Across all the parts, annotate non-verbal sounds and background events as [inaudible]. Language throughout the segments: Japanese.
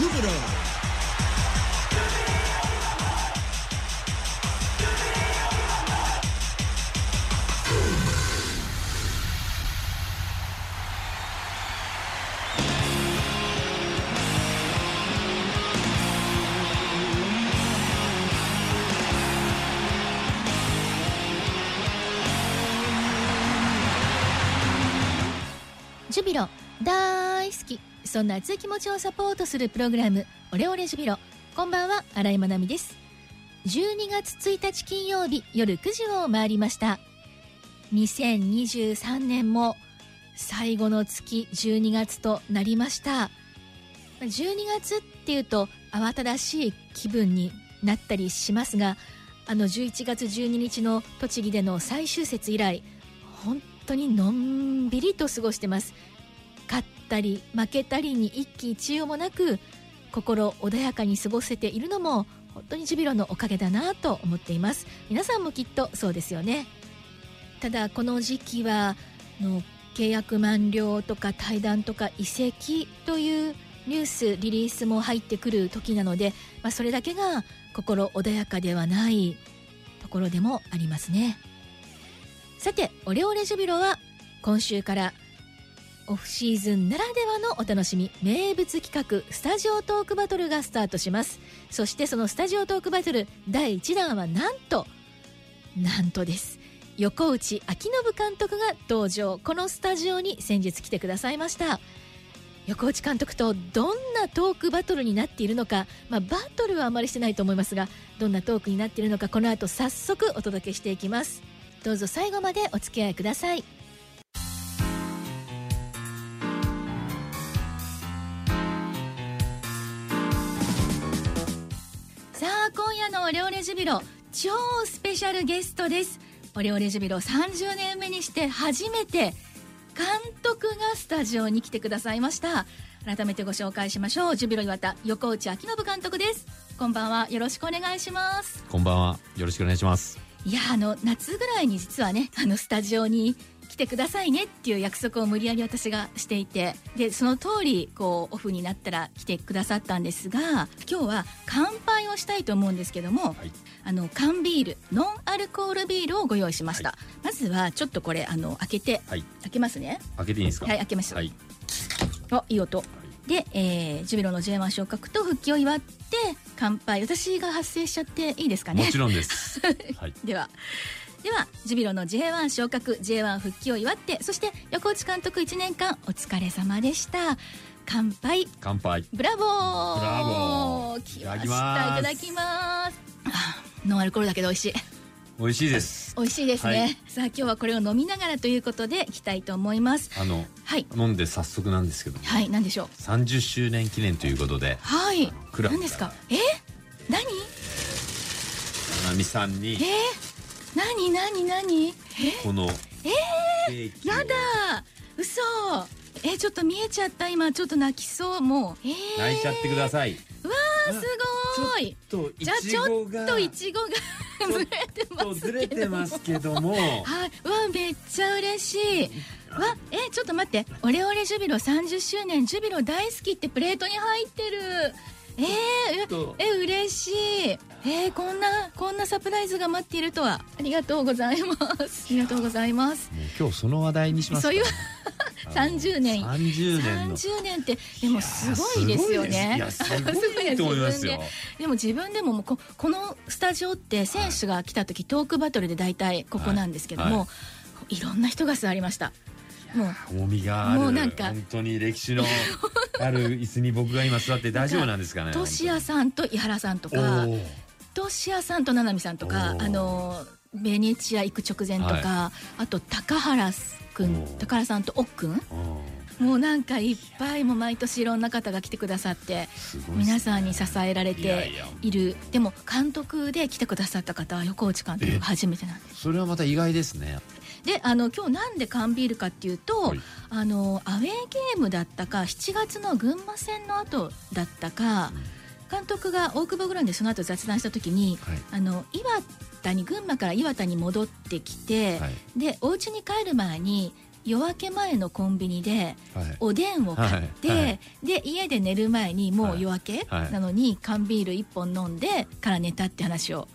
Júbilo. ジュビロ大好きそんな熱い気持ちをサポートするプログラムオレオレジュビロ。こんばんは新井まなみです。12月1日金曜日夜9時を回りました。2023年も最後の月12月となりました。12月っていうと慌ただしい気分になったりしますがあの11月12日の栃木での最終節以来本当にのんびりと過ごしてます。ったり負けたりに一喜一憂もなく心穏やかに過ごせているのも本当にジュビロのおかげだなと思っています。皆さんもきっとそうですよね。ただこの時期はの契約満了とか対談とか移籍というニュースリリースも入ってくる時なので、まあ、それだけが心穏やかではないところでもありますね。さてオレオレジュビロは今週からオフシーズンならではのお楽しみ。名物企画スタジオトークバトルがスタートします。そしてそのスタジオトークバトル第1弾はなんとなんとです。横内昭信監督が登場。このスタジオに先日来てくださいました。横内監督とどんなトークバトルになっているのか、まあ、バトルはあまりしてないと思いますがどんなトークになっているのかこの後早速お届けしていきます。どうぞ最後までお付き合いください。さあ今夜のオレオレジュビロ超スペシャルゲストですオレオレジュビロ30年目にして初めて監督がスタジオに来てくださいました改めてご紹介しましょうジュビロ岩田横内昭信監督ですこんばんはよろしくお願いしますこんばんは。よろしくお願いします。いやあの夏ぐらいに実はねあのスタジオに来てくださいねっていう約束を無理やり私がしていてでその通りこうオフになったら来てくださったんですが今日は乾杯をしたいと思うんですけども、はい。あの缶ビールノンアルコールビールをご用意しました、はまずはちょっとこれあの開けてはい。開けますね開けていいんですか？はい開けましたはい。あいい音で、えー、ジュビロの J1 昇格と復帰を祝って乾杯私が発声しちゃっていいですかね？もちろんです。[laughs] はい。ではではジュビロの J1 昇格 J1 復帰を祝ってそして横内監督1年間お疲れ様でした。乾杯。乾杯。ブラボー。ブラボー。来ました。いいただきます。ただきますあノンアルコールだけど美味しい。美味しいです。美味しいですね、はい。さあ今日はこれを飲みながらということでいきたいと思います。あの、はい。飲んで早速なんですけど。も、はい何でしょう。30周年記念ということで、はい。クラブ何ですか？え？何？ななみさんにえ？ー、何何何？え？このケーやだ。嘘。えちょっと見えちゃった。今ちょっと泣きそう。もう。えー、泣いちゃってください。わあすごい。とじゃあちょっといちごが [laughs] ずれてますけどずれてますけども、はい、わめっちゃ嬉しい。わえちょっと待って。オレオレジュビロ30周年ジュビロ大好きってプレートに入ってるえー、とええ嬉しい。えー、こんなこんなサプライズが待っているとは。ありがとうございます。[laughs] ありがとうございます。もう今日その話題にしますか。そういうあの30年。30年の。30年ってでもすごいですよね。すごいと思いますよ。[laughs] ででも自分でももうここのスタジオって選手が来た時、トークバトルで大体ここなんですけども、、はい。ろんな人が座りました。もう重みがある。もうなんか本当に歴史のある椅子に僕が今座って大丈夫なんですかねトシヤさんと井原さんとおかー。トシヤさんと七海さんとかあのベネチア行く直前とか、はあと高原くんおー。高原さんと奥くんおもうなんかいっぱいもう毎年いろんな方が来てくださって皆さんに支えられいやていや。いる。でも監督で来てくださった方は横内監督が初めてなんです。それはまた意外ですねであの今日なんで缶ビールかっていうと、はい。あのアウェーゲームだったか7月の群馬戦の後だったか、監督が大久保グラウンドでその後雑談した時に、はい。あの岩田に群馬から岩田に戻ってきて、はい。でお家に帰る前に夜明け前のコンビニではい。おでんを買って、はい。はい。で家で寝る前にもう夜明けはい。なのに缶ビール1本飲んでから寝たって話をはい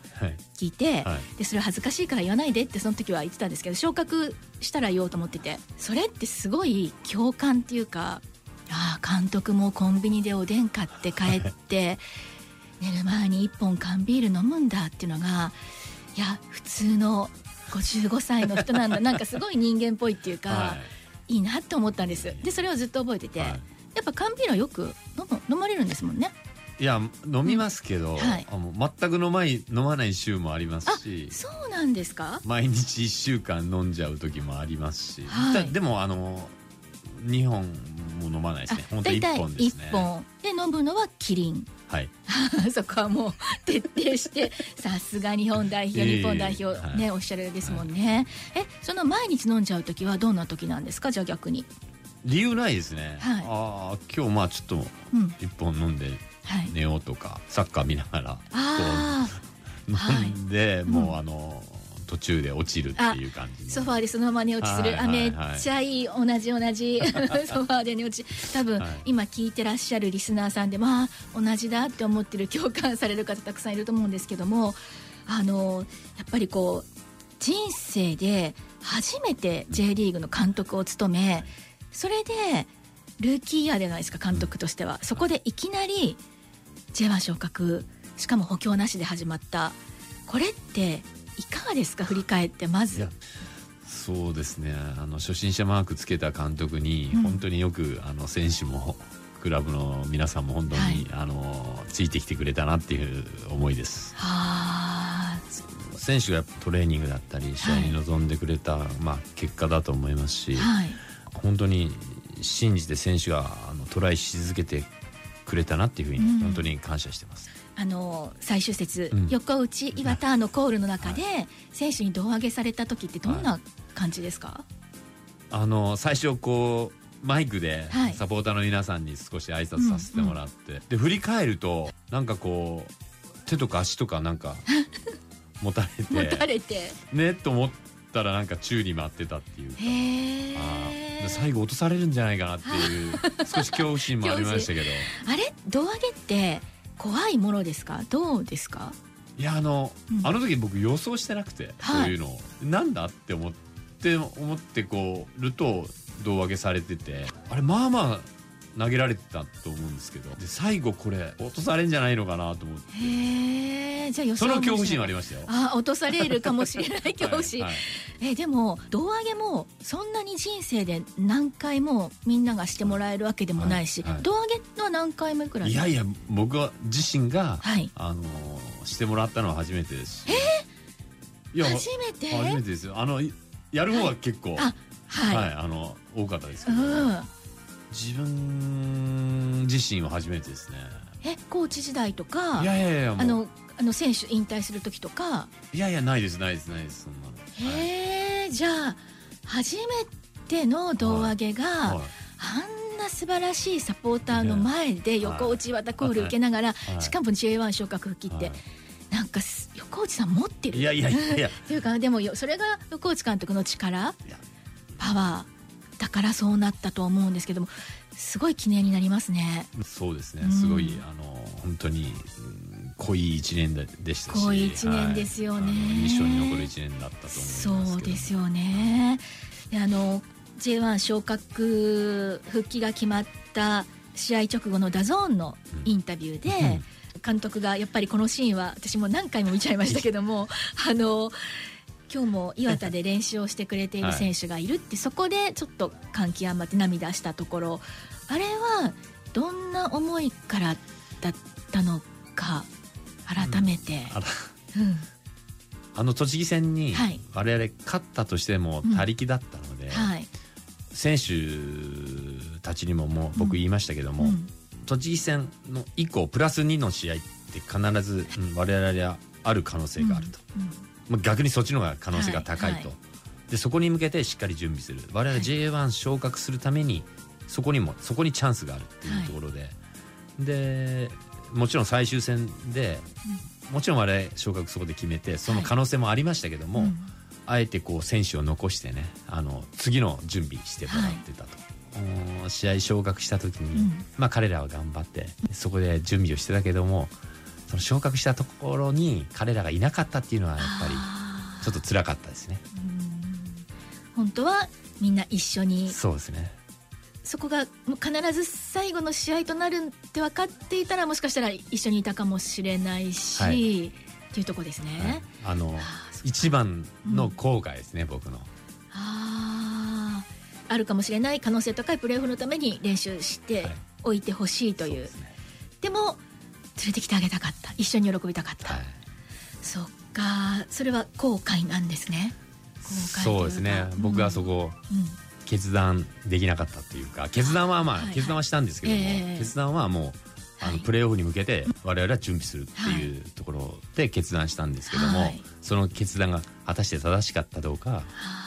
聞いて、はい。でそれ恥ずかしいから言わないでってその時は言ってたんですけど昇格したら言おうと思っててそれってすごい共感っていうかああ監督もコンビニでおでん買って帰って寝る前に1本缶ビール飲むんだっていうのがいや普通の55歳の人なんだ。なんかすごい人間っぽいっていうか、はい。い、いなって思ったんです。でそれをずっと覚えてて、はい。やっぱ缶ビールはよく飲む飲まれるんですもんねいや飲みますけど、ん。はい。あの全く飲まい飲まない週もありますしそうなんですか？毎日1週間飲んじゃう時もありますし、はい。だでもあの2本も飲まないですね。本当1大体本ですね。1本。で飲むのはキリン。はい。[laughs] そこはもう徹底して [laughs] さすが日本代表いえいえ日本代表ね、はい。おっしゃるですもんね、えその毎日飲んじゃう時はどんな時なんですか？じゃあ逆に。理由ないですね、はい。ああ今日まあちょっとうん。1本飲んではい寝ようとかサッカー見ながらあはい。飲んで、うん。もうあの途中で落ちるっていう感じあソファーでそのまま寝落ちする、はいあめっはい。はいちゃいい同じ同じ。[laughs] ソファーで寝落ち多分、はい。今聞いてらっしゃるリスナーさんでまあ同じだって思ってる共感される方たくさんいると思うんですけどもあのやっぱりこう人生で初めて J リーグの監督を務めそれでルーキーイヤーじゃないですか監督としては。そこでいきなり J1 昇格。しかも補強なしで始まった。これっていかがですか？振り返ってまず。そうですね。あの初心者マークつけた監督に、うん。本当によくあの選手もクラブの皆さんも本当に、はい。あのついてきてくれたなっていう思いです。はあ選手がトレーニングだったり試合に臨んでくれた、まあ、結果だと思いますし、はい。本当に信じて選手があのトライし続けてくれたなっていうふうに、うん。本当に感謝してます。あの最終節、うん。横内岩田のコールの中で、選手に胴上げされた時ってどんな感じですか、あの最初こうマイクではい。サポーターの皆さんに少し挨拶させてもらって、で振り返るとなんかこう手とか足とかなんか [laughs] 持たれ持たてれて。ねと思ったらなんか宙に舞ってたっていうか。へあー最後落とされるんじゃないかなっていう [laughs] 少し恐怖心もありましたけど。あれ？胴上げって怖いものですか？どうですか？いやあの、うん。あの時僕予想してなくて、はい。そういうのを。なんだって思って思ってこうると胴上げされてて。あれまあまあ投げられてたと思うんですけどで最後これ落とされんじゃないのかなと思って。へえじゃあ予想その恐怖心はありりましたよ。あ落とされるかもしれない恐怖心、はい。はいえでも胴上げもそんなに人生で何回もみんながしてもらえるわけでもないし、はいはい胴上げは何回目くらいいやいや僕は自身が、はい。あのしてもらったのは初めてです。しいや初めて？初めてですよ。あのいやる方は結構、あはい、はい、あの多かったですけど、うん自分自身は初めてですね。えコーチ時代とかいやいやいやあのあの選手引退する時とか？いやいやないですないですないですそんなの。へえ、じゃあ初めての胴上げが、はい。はい。あんな素晴らしいサポーターの前で横内綿コール受けながら、はい。しかも J1 昇格復帰って、はい。なんかす横内さん持ってる。いやいやいやいや。[laughs] っていうかでもよそれが横内監督の力？パワーだからそうなったと思うんですけどもすごい記念になりますね。そうですね。うん。すごい、あの本当にうん濃い一年ででしたし。濃い一年ですよね。はい。印象に残る一年だったと思いますそうですよね。であの J1 昇格復帰が決まった試合直後の DAZN のインタビューで、監督がやっぱりこのシーンは私も何回も見ちゃいましたけども [laughs] あの今日も岩田で練習をしてくれている選手がいるって、そこでちょっと感極まって涙したところあれはどんな思いからだったのか改めて、あら。うん。あの栃木戦にはい。我々勝ったとしても他力だったので、はい。選手たちにももう僕言いましたけども、うん。栃木戦の以降プラス2の試合って必ず、うん我々はある可能性があると、うんまあ、逆にそっちの方が可能性が高いと、はい。はいでそこに向けてしっかり準備する。我々はい。J1 昇格するためにそこにもそこにチャンスがあるっていうところで、でもちろん最終戦でもちろん我々昇格そこで決めてその可能性もありましたけども、うん。あえてこう選手を残してねあの次の準備してもらってたと、うん試合昇格した時に、うん。まあ、彼らは頑張ってそこで準備をしてたけどもその昇格したところに彼らがいなかったっていうのはやっぱりちょっと辛かったですね。うん。本当はみんな一緒にそうですね。そこが必ず最後の試合となるって分かっていたらもしかしたら一緒にいたかもしれないし、はい。っていうところですね、はい。あの一番の後悔ですね、僕の。あー。あるかもしれない可能性高いプレーオフのために練習してはい。おいてほしいという,、そうですね。でも連れてきてあげたかった。一緒に喜びたかった、はい。そっか。それは後悔なんですね。後悔そうですね、うん。僕はそこうん。決断できなかったっていうか決断はまあ、はいはい。決断はしたんですけども、ええ決断はもうあの、はい。プレーオフに向けて我々は準備するっていうところで決断したんですけども、はい。その決断が果たして正しかったどうかあ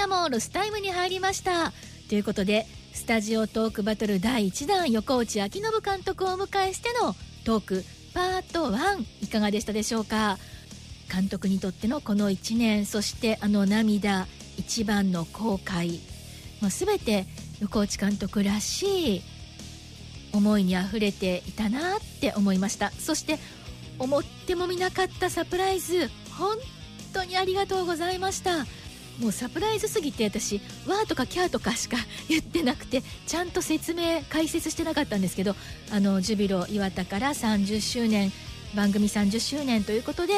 夜も留守タイムに入りました。ということでスタジオトークバトル第1弾横内昭信監督をお迎えしてのトークパート1いかがでしたでしょうか？監督にとってのこの1年そしてあの涙一番の後悔、まあ、全て横内監督らしい思いにあふれていたなって思いました。そして思ってもみなかったサプライズ本当にありがとうございました。もうサプライズすぎて私「わー」とか「キャー」とかしか言ってなくてちゃんと説明解説してなかったんですけどあのジュビロ磐田から30周年番組30周年ということで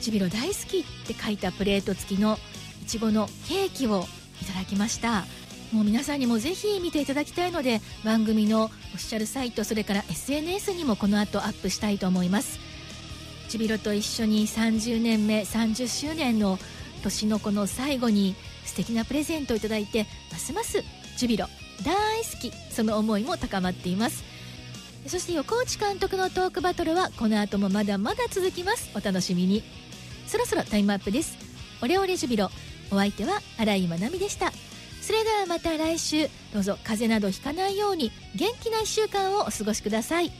ジュビロ大好きって書いたプレート付きのいちごのケーキをいただきました。もう皆さんにもぜひ見ていただきたいので番組のオフィシャルサイトそれから SNS にもこの後アップしたいと思います。ジュビロと一緒に30年目30周年の年のこの最後に素敵なプレゼントをいいてますますジュビロ大好きその思いも高まっています。そして横内監督のトークバトルはこの後もまだまだ続きます。お楽しみに。そろそろタイムアップです。オレオレジュビロお相手は新井まなみでした。それではまた来週。どうぞ風邪などひかないように元気な1週間をお過ごしください。